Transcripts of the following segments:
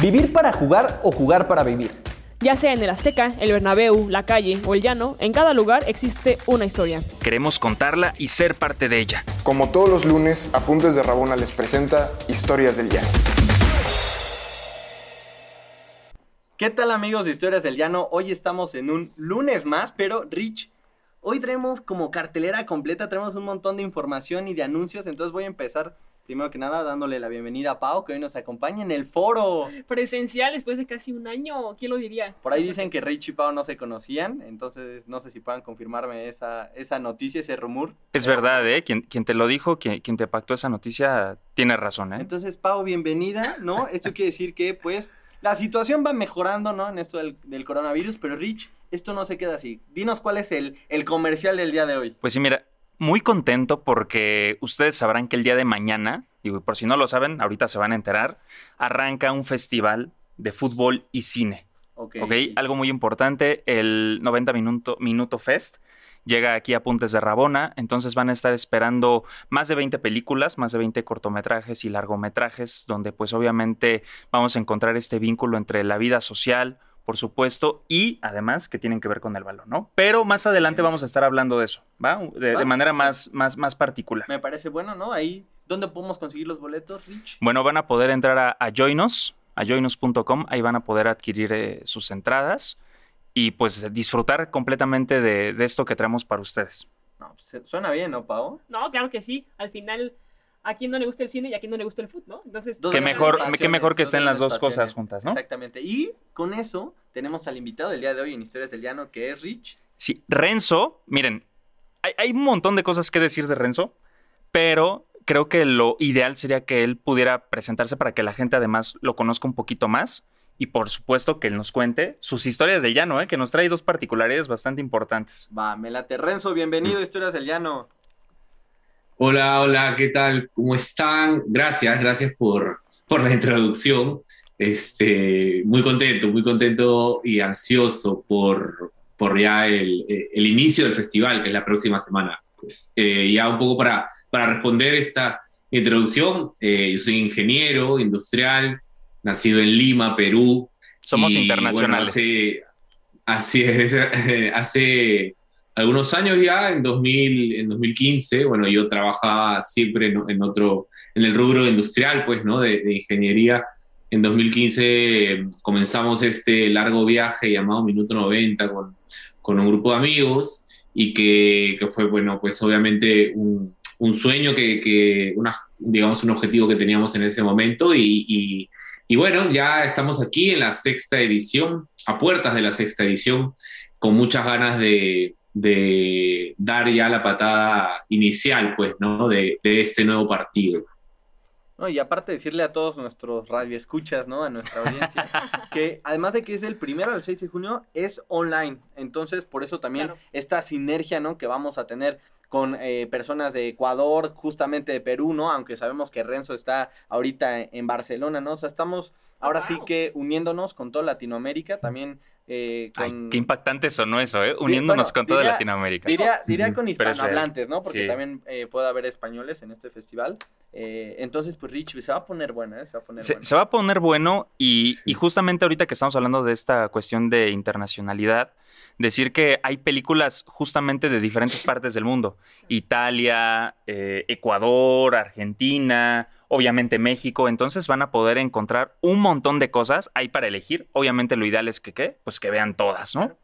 ¿Vivir para jugar o jugar para vivir? Ya sea en el Azteca, el Bernabéu, la calle o el llano, en cada lugar existe una historia. Queremos contarla y ser parte de ella. Como todos los lunes, Apuntes de Rabona les presenta Historias del Llano. ¿Qué tal amigos de Historias del Llano? Hoy estamos en un lunes más, pero Rich, hoy traemos como cartelera completa, traemos un montón de información y de anuncios, entonces voy a empezar primero que nada dándole la bienvenida a Pau, que hoy nos acompaña en el foro. Presencial después de casi un año, ¿quién lo diría? Por ahí dicen que Rich y Pau no se conocían, entonces no sé si puedan confirmarme esa, esa noticia, ese rumor. Es verdad, ¿eh? Quien, quien te lo dijo, quien, quien te pactó esa noticia, tiene razón, ¿eh? Entonces, Pau, bienvenida, ¿no? Esto quiere decir que, pues, la situación va mejorando, ¿no? En esto del, del coronavirus, pero Rich, esto no se queda así. Dinos cuál es el, el comercial del día de hoy. Pues sí, mira, muy contento porque ustedes sabrán que el día de mañana, y por si no lo saben, ahorita se van a enterar, arranca un festival de fútbol y cine. Ok. ¿Ok? Algo muy importante, el 90 Minuto, Minuto Fest llega aquí a Puntes de Rabona, entonces van a estar esperando más de 20 películas, más de 20 cortometrajes y largometrajes, donde pues obviamente vamos a encontrar este vínculo entre la vida social, por supuesto, y además que tienen que ver con el balón, ¿no? Pero más adelante vamos a estar hablando de eso, ¿va? De, Va. de manera más, más, más particular. Me parece bueno, ¿no? Ahí, ¿dónde podemos conseguir los boletos, Rich? Bueno, van a poder entrar a, a Joinos, a joinos.com, ahí van a poder adquirir eh, sus entradas y pues disfrutar completamente de, de esto que traemos para ustedes. No, pues, se- suena bien, ¿no, Pau? No, claro que sí. Al final, a quien no le gusta el cine y a quien no le gusta el fútbol, ¿no? Entonces, grandes mejor- qué mejor que estén las dos cosas juntas, ¿no? Exactamente. Y con eso tenemos al invitado del día de hoy en Historias del Llano, que es Rich. Sí, Renzo, miren, hay, hay un montón de cosas que decir de Renzo, pero creo que lo ideal sería que él pudiera presentarse para que la gente además lo conozca un poquito más y por supuesto que él nos cuente sus historias de llano, ¿eh? que nos trae dos particularidades bastante importantes. Va, Melate Renzo, bienvenido a Historias del Llano. Hola, hola, ¿qué tal? ¿Cómo están? Gracias, gracias por, por la introducción. Este, muy contento, muy contento y ansioso por, por ya el, el inicio del festival, que es la próxima semana. Pues, eh, ya un poco para, para responder esta introducción, eh, yo soy ingeniero industrial, nacido en Lima, Perú. Somos Y, bueno, internacionales. hace, así es, hace algunos años ya, en, 2000, en 2015, bueno, yo trabajaba siempre en, en otro, en el rubro industrial, pues, ¿no? De, de ingeniería. En 2015 eh, comenzamos este largo viaje llamado Minuto 90 con, con un grupo de amigos y que, que fue, bueno, pues obviamente un, un sueño que, que una, digamos, un objetivo que teníamos en ese momento y, y, y bueno, ya estamos aquí en la sexta edición, a puertas de la sexta edición, con muchas ganas de, de dar ya la patada inicial, pues, ¿no? De, de este nuevo partido. No, y aparte decirle a todos nuestros radioescuchas, ¿no? A nuestra audiencia, que además de que es el primero al 6 de junio, es online. Entonces, por eso también Claro. esta sinergia, ¿no? Que vamos a tener con eh, personas de Ecuador, justamente de Perú, ¿no? Aunque sabemos que Renzo está ahorita en Barcelona, ¿no? O sea, estamos ahora sí Wow. que uniéndonos con toda Latinoamérica, también eh, Ay, con... qué impactante sonó eso, ¿eh? Uniéndonos bueno, con toda diría- Latinoamérica. Diría, diría con hispanohablantes, ¿no? Porque Sí. también eh, puede haber españoles en este festival. Eh, entonces, pues Rich, se va a poner buena, ¿eh? Se va a poner Se, buena. se va a poner bueno y, Sí. y justamente ahorita que estamos hablando de esta cuestión de internacionalidad, decir que hay películas justamente de diferentes partes del mundo. Italia, eh, Ecuador, Argentina, obviamente México. Entonces van a poder encontrar un montón de cosas ahí para elegir. Obviamente lo ideal es que, ¿qué? Pues que vean todas, ¿no?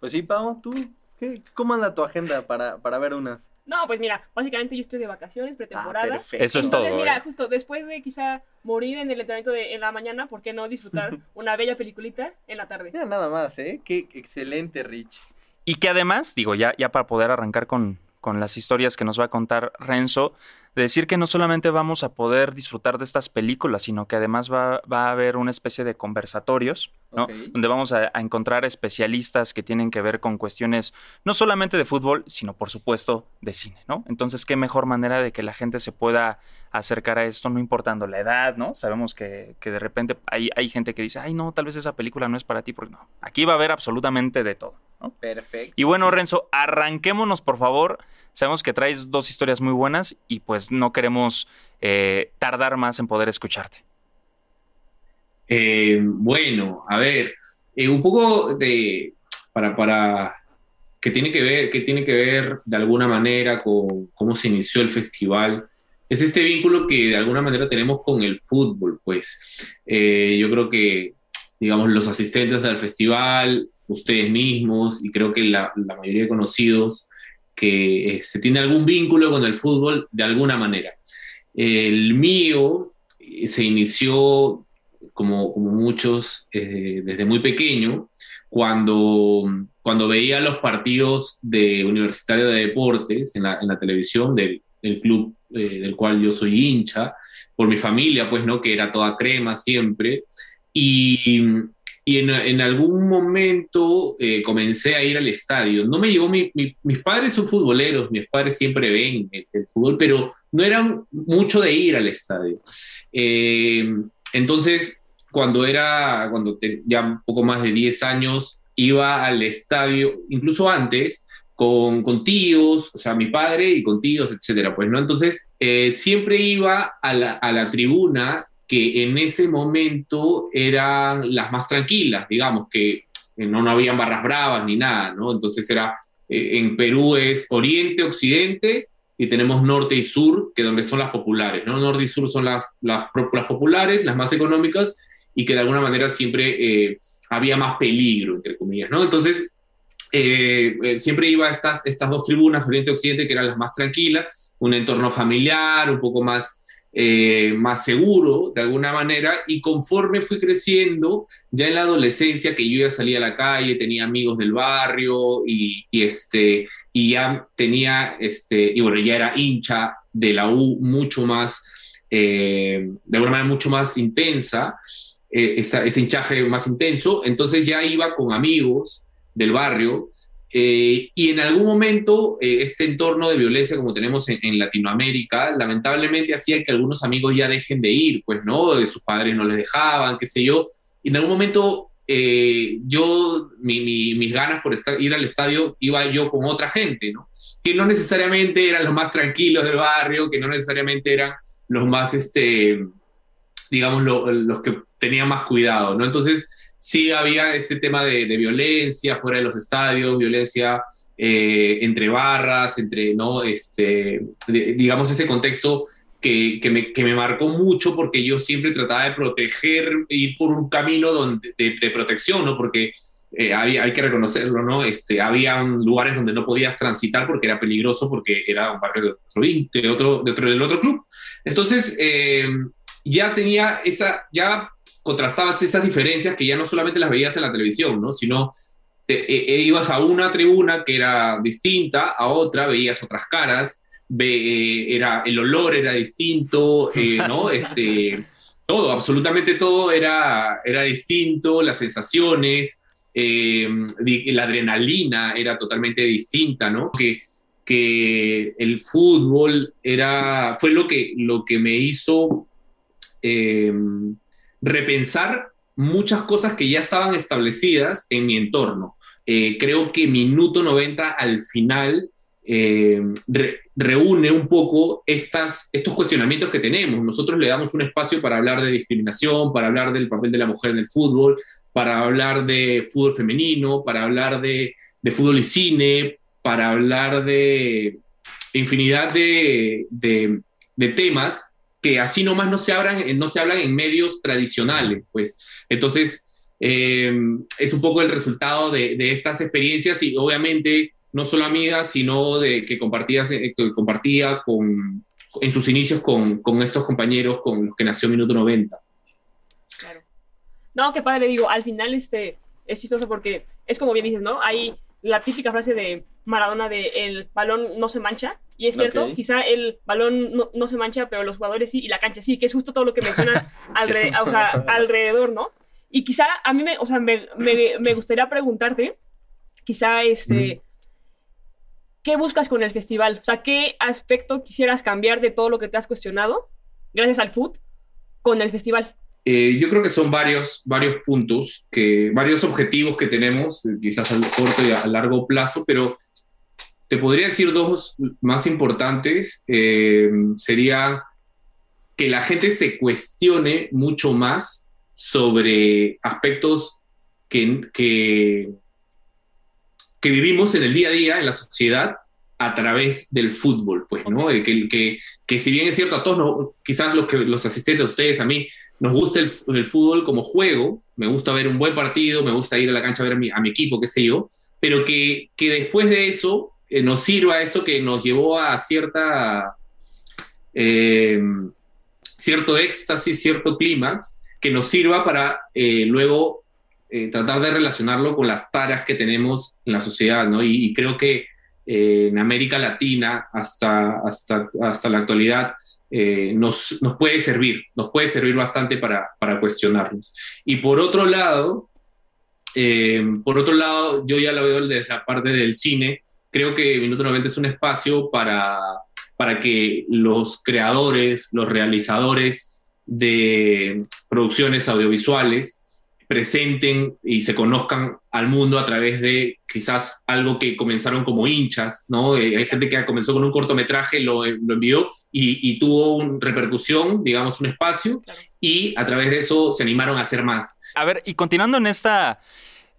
Pues sí, Pau, ¿tú qué, cómo anda tu agenda para, para ver unas? No, pues mira, básicamente yo estoy de vacaciones, Ah, pretemporada. perfecto. Eso es Entonces, todo, mira, ¿eh? justo después de quizá morir en el entrenamiento de, en la mañana, ¿por qué no disfrutar una bella peliculita en la tarde? Mira, nada más, ¿eh? Qué excelente, Rich. Y que además, digo, ya, ya para poder arrancar con, con las historias que nos va a contar Renzo, de decir que no solamente vamos a poder disfrutar de estas películas, sino que además va, va a haber una especie de conversatorios, ¿no? Donde vamos a, a encontrar especialistas que tienen que ver con cuestiones no solamente de fútbol, sino por supuesto de cine, ¿no? Entonces, qué mejor manera de que la gente se pueda acercar a esto, no importando la edad, ¿no? Sabemos que, que de repente hay, hay gente que dice, ay, no, tal vez esa película no es para ti, porque no. Aquí va a haber absolutamente de todo, ¿no? Perfecto. Y bueno, Renzo, arranquémonos, por favor. Sabemos que traes dos historias muy buenas y pues no queremos eh, tardar más en poder escucharte. Eh, bueno, a ver, eh, un poco de, para, para, que tiene que ver, que tiene que ver de alguna manera con cómo se inició el festival. Es este vínculo que de alguna manera tenemos con el fútbol, pues. Yo creo que, digamos, los asistentes del festival, ustedes mismos, y creo que la, la mayoría de conocidos, que se tiene algún vínculo con el fútbol de alguna manera. El mío se inició como, como muchos, eh, desde muy pequeño, cuando, cuando veía los partidos de Universitario de Deportes en la, en la televisión del, club eh, del cual yo soy hincha, por mi familia, pues, ¿no? Que era toda crema siempre. Y, y en, en, algún momento eh, comencé a ir al estadio. No me llevó, mi, mi, mis padres son futboleros, mis padres siempre ven el, el, fútbol, pero no eran mucho de ir al estadio. Eh, entonces, cuando era, cuando te, ya un poco más de 10 años, iba al estadio, incluso antes, con, con, tíos, o sea, mi padre y con tíos, etcétera, pues, ¿no? Entonces, eh, siempre iba a la, a la, tribuna que en ese momento eran las más tranquilas, digamos, que no, no habían barras bravas ni nada, ¿no? Entonces era, eh, en Perú es oriente, occidente, y tenemos norte y sur, que donde son las populares, ¿no? Norte y sur son las, las, las populares, las más económicas, y que de alguna manera siempre eh, había más peligro, entre comillas, ¿no? Entonces, eh, eh, siempre iba estas, estas dos tribunas, Oriente Occidente, que eran las más tranquilas, un entorno familiar, un poco más, eh, más seguro, de alguna manera, y conforme fui creciendo, ya en la adolescencia, que yo ya salía a la calle, tenía amigos del barrio, y, este, y ya tenía, este, y bueno, ya era hincha de la U mucho más, de alguna manera mucho más intensa, esa, ese hinchaje más intenso, entonces ya iba con amigos, del barrio, eh, y en algún momento eh, este entorno de violencia como tenemos en, en, Latinoamérica, lamentablemente hacía que algunos amigos ya dejen de ir, pues, ¿no? De sus padres no les dejaban, qué sé yo. Y en algún momento eh, yo, mi, mi, mis ganas por estar, ir al estadio, iba yo con otra gente, ¿no? Que no necesariamente eran los más tranquilos del barrio, que no necesariamente eran los más, este, digamos, lo, los que tenían más cuidado, ¿no? Entonces, sí había este tema de, violencia fuera de los estadios, violencia eh, entre barras, entre, ¿no? Este, digamos, ese contexto que, que, me, que, me, marcó mucho porque yo siempre trataba de proteger, ir por un camino donde, de, protección, ¿no? Porque eh, hay, que reconocerlo, ¿no? Este, había lugares donde no podías transitar porque era peligroso, porque era un barrio de otro, de otro, de otro, del otro club. Entonces, eh, ya tenía esa, ya contrastabas esas diferencias que ya no solamente las veías en la televisión, ¿no? sino te, e, ibas a una tribuna que era distinta, a otra veías otras caras, ve, era, el olor era distinto, eh, ¿no? Este, todo, absolutamente todo era, era distinto, las sensaciones, eh, la adrenalina era totalmente distinta, ¿no? Que, que el fútbol era, fue lo que, lo que me hizo... Eh, repensar muchas cosas que ya estaban establecidas en mi entorno. Eh, creo que minuto 90 al final eh, re, reúne un poco estas, estos cuestionamientos que tenemos. Nosotros le damos un espacio para hablar de discriminación, para hablar del papel de la mujer en el fútbol, para hablar de fútbol femenino, para hablar de, de fútbol y cine, para hablar de infinidad de, de temas que así nomás no se, abran, no se hablan en medios tradicionales, pues. Entonces, eh, es un poco el resultado de, de, estas experiencias y obviamente no solo amigas, sino de que, compartías, eh, que compartía con, en sus inicios con, con, estos compañeros con los que nació Minuto 90. Claro. No, qué padre, digo, al final este, es chistoso porque es como bien dices, ¿no? Hay la típica frase de Maradona de el balón no se mancha, y es cierto, okay. quizá el balón no, no, se mancha, pero los jugadores sí, y la cancha sí, que es justo todo lo que mencionas alre, o sea, alrededor, ¿no? Y quizá a mí me, o sea, me, me, me gustaría preguntarte, quizá este, mm. ¿qué buscas con el festival? O sea, ¿qué aspecto quisieras cambiar de todo lo que te has cuestionado, gracias al food, con el festival? Eh, yo creo que son varios, varios puntos, que, varios objetivos que tenemos, quizás a corto y a largo plazo, pero te podría decir dos más importantes. Eh, sería que la gente se cuestione mucho más sobre aspectos que, que, que vivimos en el día a día en la sociedad a través del fútbol, pues, ¿no? Que, que, que si bien es cierto a todos, no, quizás los, que, los asistentes, ustedes, a mí, nos gusta el, fútbol como juego, me gusta ver un buen partido, me gusta ir a la cancha a ver a mi, a mi equipo, qué sé yo, pero que, que después de eso eh, nos sirva eso que nos llevó a cierta, eh, cierto éxtasis, cierto clímax, que nos sirva para eh, luego tratar de relacionarlo con las taras que tenemos en la sociedad, ¿no? y creo que en América Latina hasta, hasta, hasta la actualidad eh, nos, nos, puede servir, nos puede servir bastante para, para cuestionarnos. Y por otro lado, eh, por otro lado, yo ya lo veo desde la parte del cine, creo que Minuto 90 es un espacio para, para que los creadores, los realizadores de producciones audiovisuales presenten y se conozcan al mundo a través de quizás algo que comenzaron como hinchas, ¿no? Eh, hay gente que comenzó con un cortometraje, lo, lo envió y, tuvo una repercusión, digamos, un espacio, y a través de eso se animaron a hacer más. A ver, y continuando en esta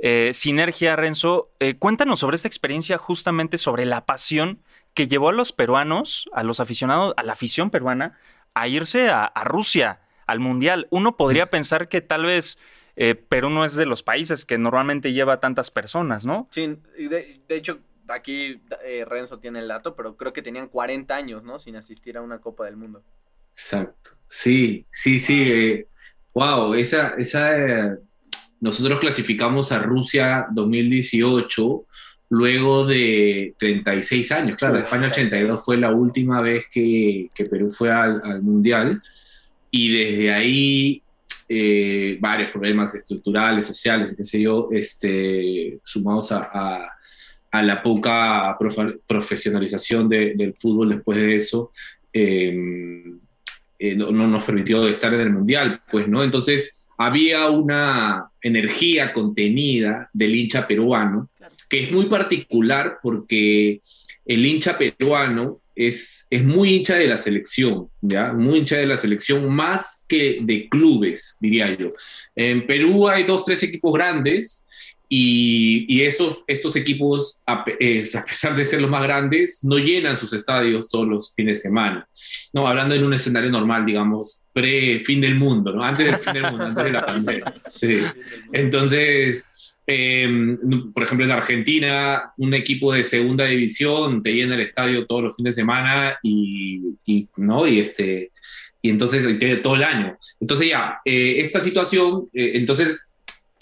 eh, sinergia, Renzo, eh, cuéntanos sobre esta experiencia justamente sobre la pasión que llevó a los peruanos, a los aficionados, a la afición peruana, a irse a, a Rusia, al Mundial. Uno podría pensar que tal vez eh, Perú no es de los países que normalmente lleva tantas personas, ¿no? Sí, de, de hecho, aquí eh, Renzo tiene el dato, pero creo que tenían 40 años, ¿no? Sin asistir a una Copa del Mundo. Exacto. Sí, sí, sí. wow, esa, esa nosotros clasificamos a Rusia 2018 luego de 36 años. Claro, España 82 fue la última vez que, que Perú fue al, al, Mundial y desde ahí eh, varios problemas estructurales, sociales, qué sé yo, este, sumados a, a, la poca profesionalización del fútbol después de eso, em, eh, no, nos permitió estar en el Mundial, pues, ¿no? Entonces, había una energía contenida del hincha peruano, que es muy particular porque el hincha peruano es, muy hincha de la selección, ¿ya? Muy hincha de la selección, más que de clubes, diría yo. En Perú hay dos, tres equipos grandes y, esos, estos equipos, a, pesar de ser los más grandes, no llenan sus estadios todos los fines de semana. No, hablando en un escenario normal, digamos, pre-fin del mundo, ¿no? Antes del fin del mundo, antes de la pandemia. Sí. Entonces, Em, por ejemplo, en Argentina, un equipo de segunda división te llena el estadio todos los fines de semana y, ¿no? y, este, y entonces todo el año. Entonces ya, eh, esta situación, eh, entonces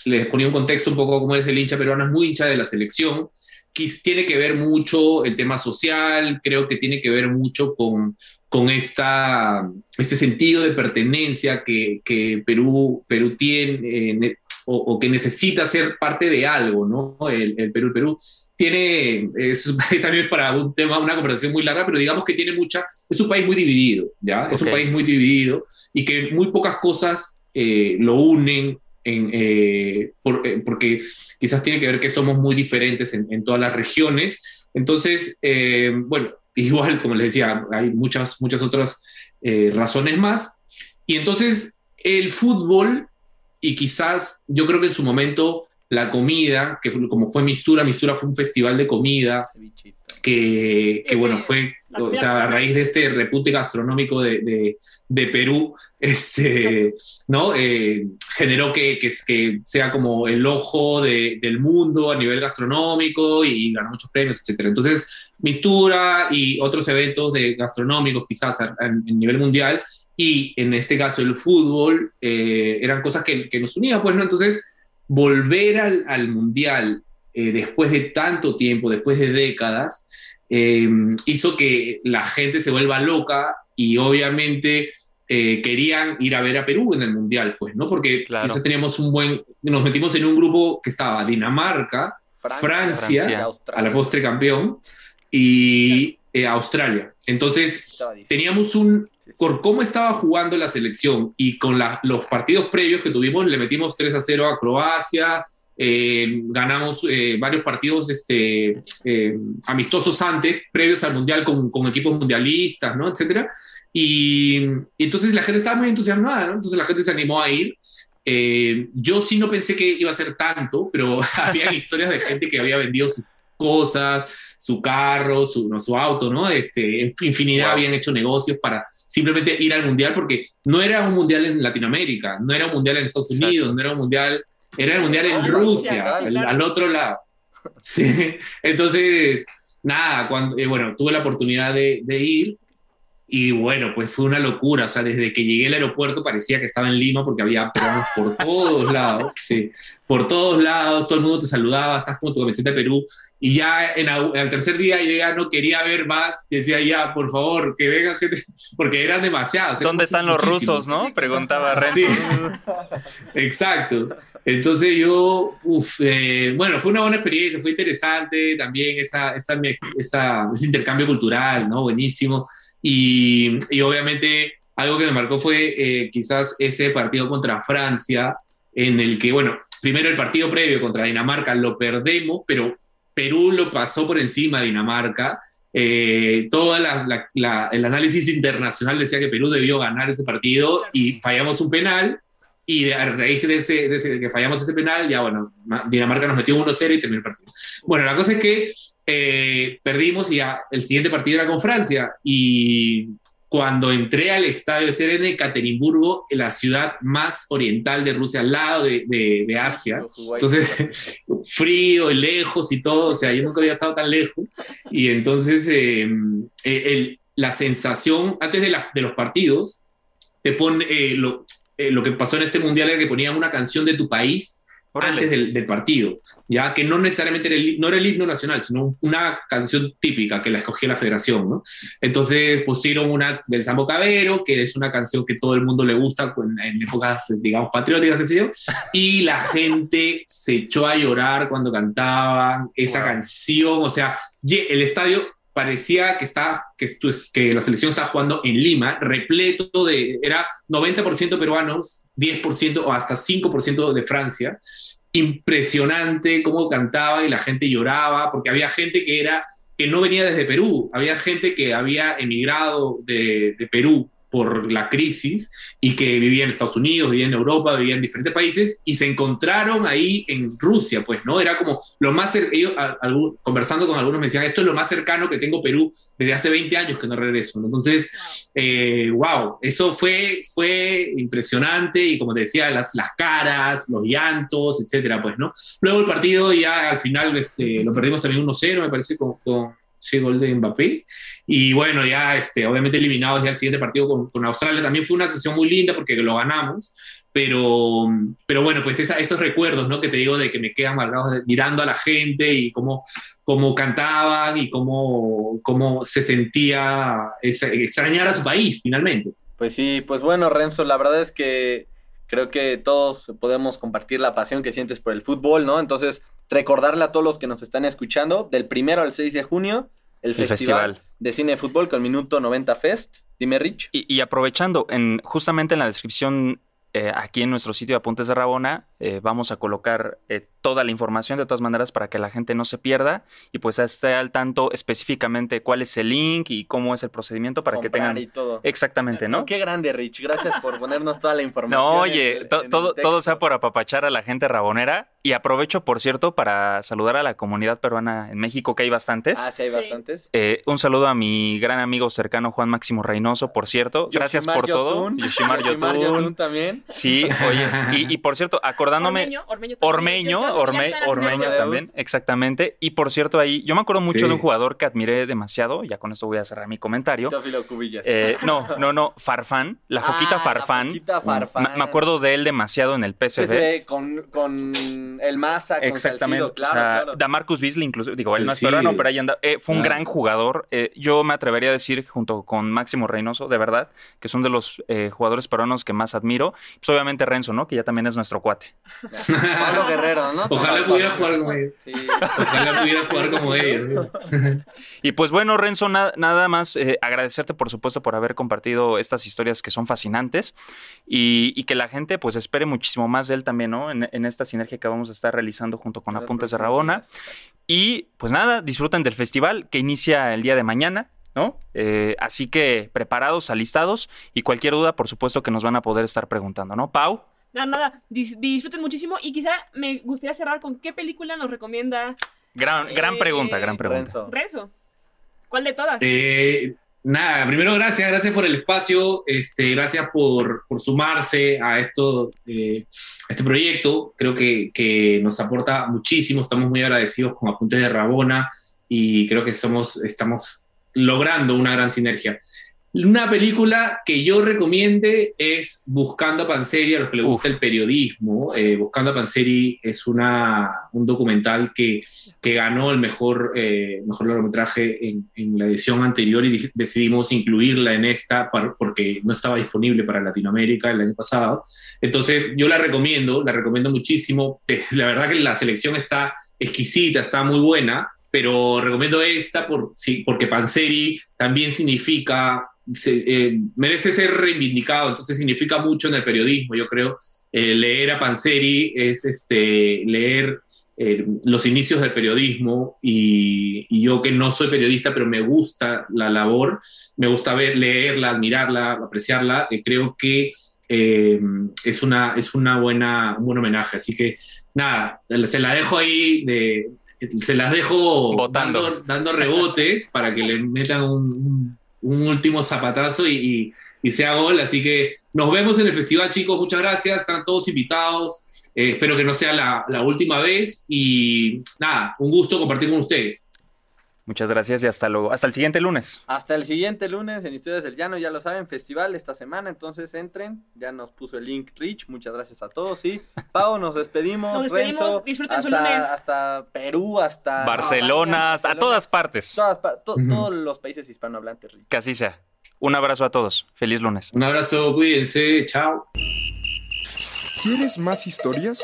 les ponía un contexto un poco como es el hincha peruano, es muy hincha de la selección, que tiene que ver mucho el tema social, creo que tiene que ver mucho con, con esta, este sentido de pertenencia que, que Perú, Perú tiene, o, que necesita ser parte de algo, ¿no? El, Perú, el Perú tiene, es también para un tema, una conversación muy larga, pero digamos que tiene mucha, es un país muy dividido, ¿ya? Es un país muy dividido y que muy pocas cosas eh, lo unen en, eh, eh, porque quizás tiene que ver que somos muy diferentes en, en todas las regiones. Entonces, bueno, igual, como les decía, hay muchas, muchas otras razones más. Y entonces, el fútbol y quizás yo creo que en su momento la comida, que como fue Mistura, Mistura fue un festival de comida, que, que bueno, fue o sea, a raíz de este repute gastronómico de, de, de Perú, este, ¿no? Eh, generó que, que, que, sea como el ojo de, del mundo a nivel gastronómico y ganó muchos premios, etc. Entonces, Mistura y otros eventos de gastronómicos quizás a, a nivel mundial y en este caso el fútbol, eh, eran cosas que, que, nos unían, pues, ¿no? Entonces, volver al, al Mundial eh, después de tanto tiempo, después de décadas, eh, hizo que la gente se vuelva loca y obviamente querían ir a ver a Perú en el Mundial, pues, ¿no? Porque quizás teníamos un buen, nos metimos en un grupo que estaba Dinamarca, Francia, Francia a la postre campeón, y Australia. Entonces, teníamos un, por cómo estaba jugando la selección y con los partidos previos que tuvimos, le metimos 3 a 0 a Croacia, eh, ganamos eh, varios partidos este, eh, amistosos antes, previos al Mundial con, con equipos mundialistas, ¿no? Etcétera. Y, y, entonces la gente estaba muy entusiasmada, ¿no? Entonces la gente se animó a ir. eh, yo sí no pensé que iba a ser tanto, pero había historias de gente que había vendido sus cosas, su carro, su, no, su auto, ¿no? Este, infinidad habían hecho negocios para simplemente ir al mundial, porque no era un mundial en Latinoamérica, no era un mundial en Estados Unidos, no era un mundial, era el mundial en ah, Rusia, al, otro lado. Sí, entonces, nada, cuando, eh, bueno, tuve la oportunidad de, de ir y bueno, pues fue una locura. O sea, desde que llegué al aeropuerto parecía que estaba en Lima porque había peruanos por todos lados. Sí, por todos lados, todo el mundo te saludaba, estás como tu camiseta de Perú. Y ya en, el tercer día yo ya no quería ver más. Decía ya, por favor, que venga gente, porque eran demasiados. ¿Dónde están los rusos, no? Preguntaba Renzo. Sí, exacto. Entonces yo, uff, eh, bueno, fue una buena experiencia, fue interesante también esa, esa, esa, ese intercambio cultural, ¿no? Buenísimo. Y, obviamente algo que me marcó fue eh, quizás ese partido contra Francia, en el que, bueno, primero el partido previo contra Dinamarca lo perdemos, pero Perú lo pasó por encima de Dinamarca. Eh, todo el análisis internacional decía que Perú debió ganar ese partido y fallamos un penal. Y a raíz de, ese, de que fallamos ese penal, ya bueno, Dinamarca nos metió 1-0 y terminó el partido. Bueno, la cosa es que eh, perdimos y ya el siguiente partido era con Francia. Y cuando entré al estadio Serena en Ekaterimburgo, la ciudad más oriental de Rusia, al lado de, de, Asia. Entonces, frío, lejos y todo, o sea, yo nunca había estado tan lejos. Y entonces, em, eh, el, la sensación, antes de, la, de, los partidos, te pone, eh, lo, lo que pasó en este mundial era que ponían una canción de tu país antes del, partido, ya que no necesariamente era el, no era el himno nacional, sino una canción típica que la escogió la federación, ¿no? Entonces pusieron una del Sambo Cabero, que es una canción que todo el mundo le gusta en, épocas, digamos, patrióticas, qué sé yo, y la gente se echó a llorar cuando cantaban esa canción, o sea, el estadio parecía que, estaba, que, que la selección estaba jugando en Lima, repleto de, era 90% peruanos, 10% o hasta 5% de Francia. Impresionante cómo cantaba y la gente lloraba, porque había gente que era que no venía desde Perú, había gente que había emigrado de, de Perú por la crisis y que vivía en Estados Unidos, vivía en Europa, vivía en diferentes países y se encontraron ahí en Rusia, pues, ¿no? Era como lo más, ellos conversando con algunos me decían, esto es lo más cercano que tengo Perú desde hace 20 años que no regreso. Entonces, wow, eh, eso fue, fue impresionante y como te decía, las, las caras, los llantos, etcétera, pues, ¿no? Luego el partido ya al final este, lo perdimos también 1-0, me parece, con ese gol de Mbappé. Y bueno, ya este, obviamente eliminados ya el siguiente partido con, con, Australia. También fue una sesión muy linda porque lo ganamos. Pero, pero bueno, pues esos recuerdos, ¿no? Que te digo de que me quedan marcados mirando a la gente y cómo, cómo cantaban y cómo, cómo se sentía extrañar a su país finalmente. Pues sí, pues bueno, Renzo, la verdad es que creo que todos podemos compartir la pasión que sientes por el fútbol, ¿no? Entonces, recordarle a todos los que nos están escuchando, del primero al 6 de junio, el, festival, de cine de fútbol con Minuto 90 Fest. Dime, Rich. Y, y aprovechando, en, justamente en la descripción eh, aquí en nuestro sitio de Apuntes de Rabona eh, vamos a colocar eh, toda la información de todas maneras para que la gente no se pierda y pues esté al tanto específicamente cuál es el link y cómo es el procedimiento para que tengan... Y todo. Exactamente, ¿no? Qué grande, Rich. Gracias por ponernos toda la información. No, oye, todo, todo sea por apapachar a la gente rabonera y aprovecho, por cierto, para saludar a la comunidad peruana en México, que hay bastantes. Ah, sí, hay bastantes. un saludo a mi gran amigo cercano Juan Máximo Reynoso, por cierto. Gracias por todo. Yoshimar Yotun también. Sí, oye, y, por cierto, acordándome. Ormeño, Ormeño, Ormeño, también, exactamente. Y por cierto, ahí, yo me acuerdo mucho de un jugador que admiré demasiado, ya con esto voy a cerrar mi comentario. Eh, no, no, no, Farfán, la foquita ah, Farfán. La foquita Farfán. Me, acuerdo de él demasiado en el PSV. con, con el Massa, con Exactamente. claro, Da Marcus Beasley, incluso, digo, él no es peruano, pero ahí anda. Eh, fue un gran jugador. Eh, yo me atrevería a decir, junto con Máximo Reynoso, de verdad, que son de los jugadores peruanos que más admiro. Pues obviamente Renzo, ¿no? Que ya también es nuestro cuate. Pablo Guerrero, ¿no? Ojalá pudiera jugar como ellos. Sí. Ojalá pudiera jugar como ellos. Y pues bueno, Renzo, nada más eh, agradecerte, por supuesto, por haber compartido estas historias que son fascinantes y, que la gente pues espere muchísimo más de él también, ¿no? En, en esta sinergia que vamos a estar realizando junto con Apuntes de Rabona. Y pues nada, disfruten del festival que inicia el día de mañana. ¿no? Eh, así que preparados, alistados y cualquier duda, por supuesto que nos van a poder estar preguntando, ¿no? Pau. Nada, nada, disfruten muchísimo y quizá me gustaría cerrar con qué película nos recomienda. Gran, gran pregunta, gran pregunta. Renzo. ¿Cuál de todas? Eh, nada, primero gracias, gracias por el espacio, este, gracias por, por sumarse a esto, eh, este proyecto. Creo que, que, nos aporta muchísimo, estamos muy agradecidos con Apuntes de Rabona y creo que somos, estamos logrando una gran sinergia. Una película que yo recomiende es Buscando a Panseri, a los que les gusta el periodismo. Eh, Buscando a Panseri es una, un documental que, que ganó el mejor, eh, mejor largometraje en, en, la edición anterior y decidimos incluirla en esta porque no estaba disponible para Latinoamérica el año pasado. Entonces yo la recomiendo, la recomiendo muchísimo. La verdad que la selección está exquisita, está muy buena pero recomiendo esta por, sí, porque Panseri también significa eh, merece ser reivindicado, entonces significa mucho en el periodismo, yo creo. Eh, leer a Panseri es este, leer eh, los inicios del periodismo y, yo que no soy periodista, pero me gusta la labor, me gusta ver, leerla, admirarla, apreciarla, creo que es, una, es una buena, un buen homenaje. Así que nada, se la dejo ahí de, se las dejo dando, dando, rebotes para que le metan un, un último zapatazo y, y, sea gol. Así que nos vemos en el festival, chicos. Muchas gracias. Están todos invitados. Eh, espero que no sea la, la, última vez. Y nada, un gusto compartir con ustedes. Muchas gracias y hasta luego. Hasta el siguiente lunes. Hasta el siguiente lunes en Historias del Llano, ya lo saben, festival esta semana, entonces entren. Ya nos puso el link Rich. Muchas gracias a todos. Sí, Pau, nos despedimos. Nos despedimos. Disfruten hasta, su lunes. Hasta Perú, hasta Barcelona, hasta a todas partes. Todos los países hispanohablantes, Rich. Que así sea. Un abrazo a todos. Feliz lunes. Un abrazo, cuídense. Chao. ¿Quieres más historias?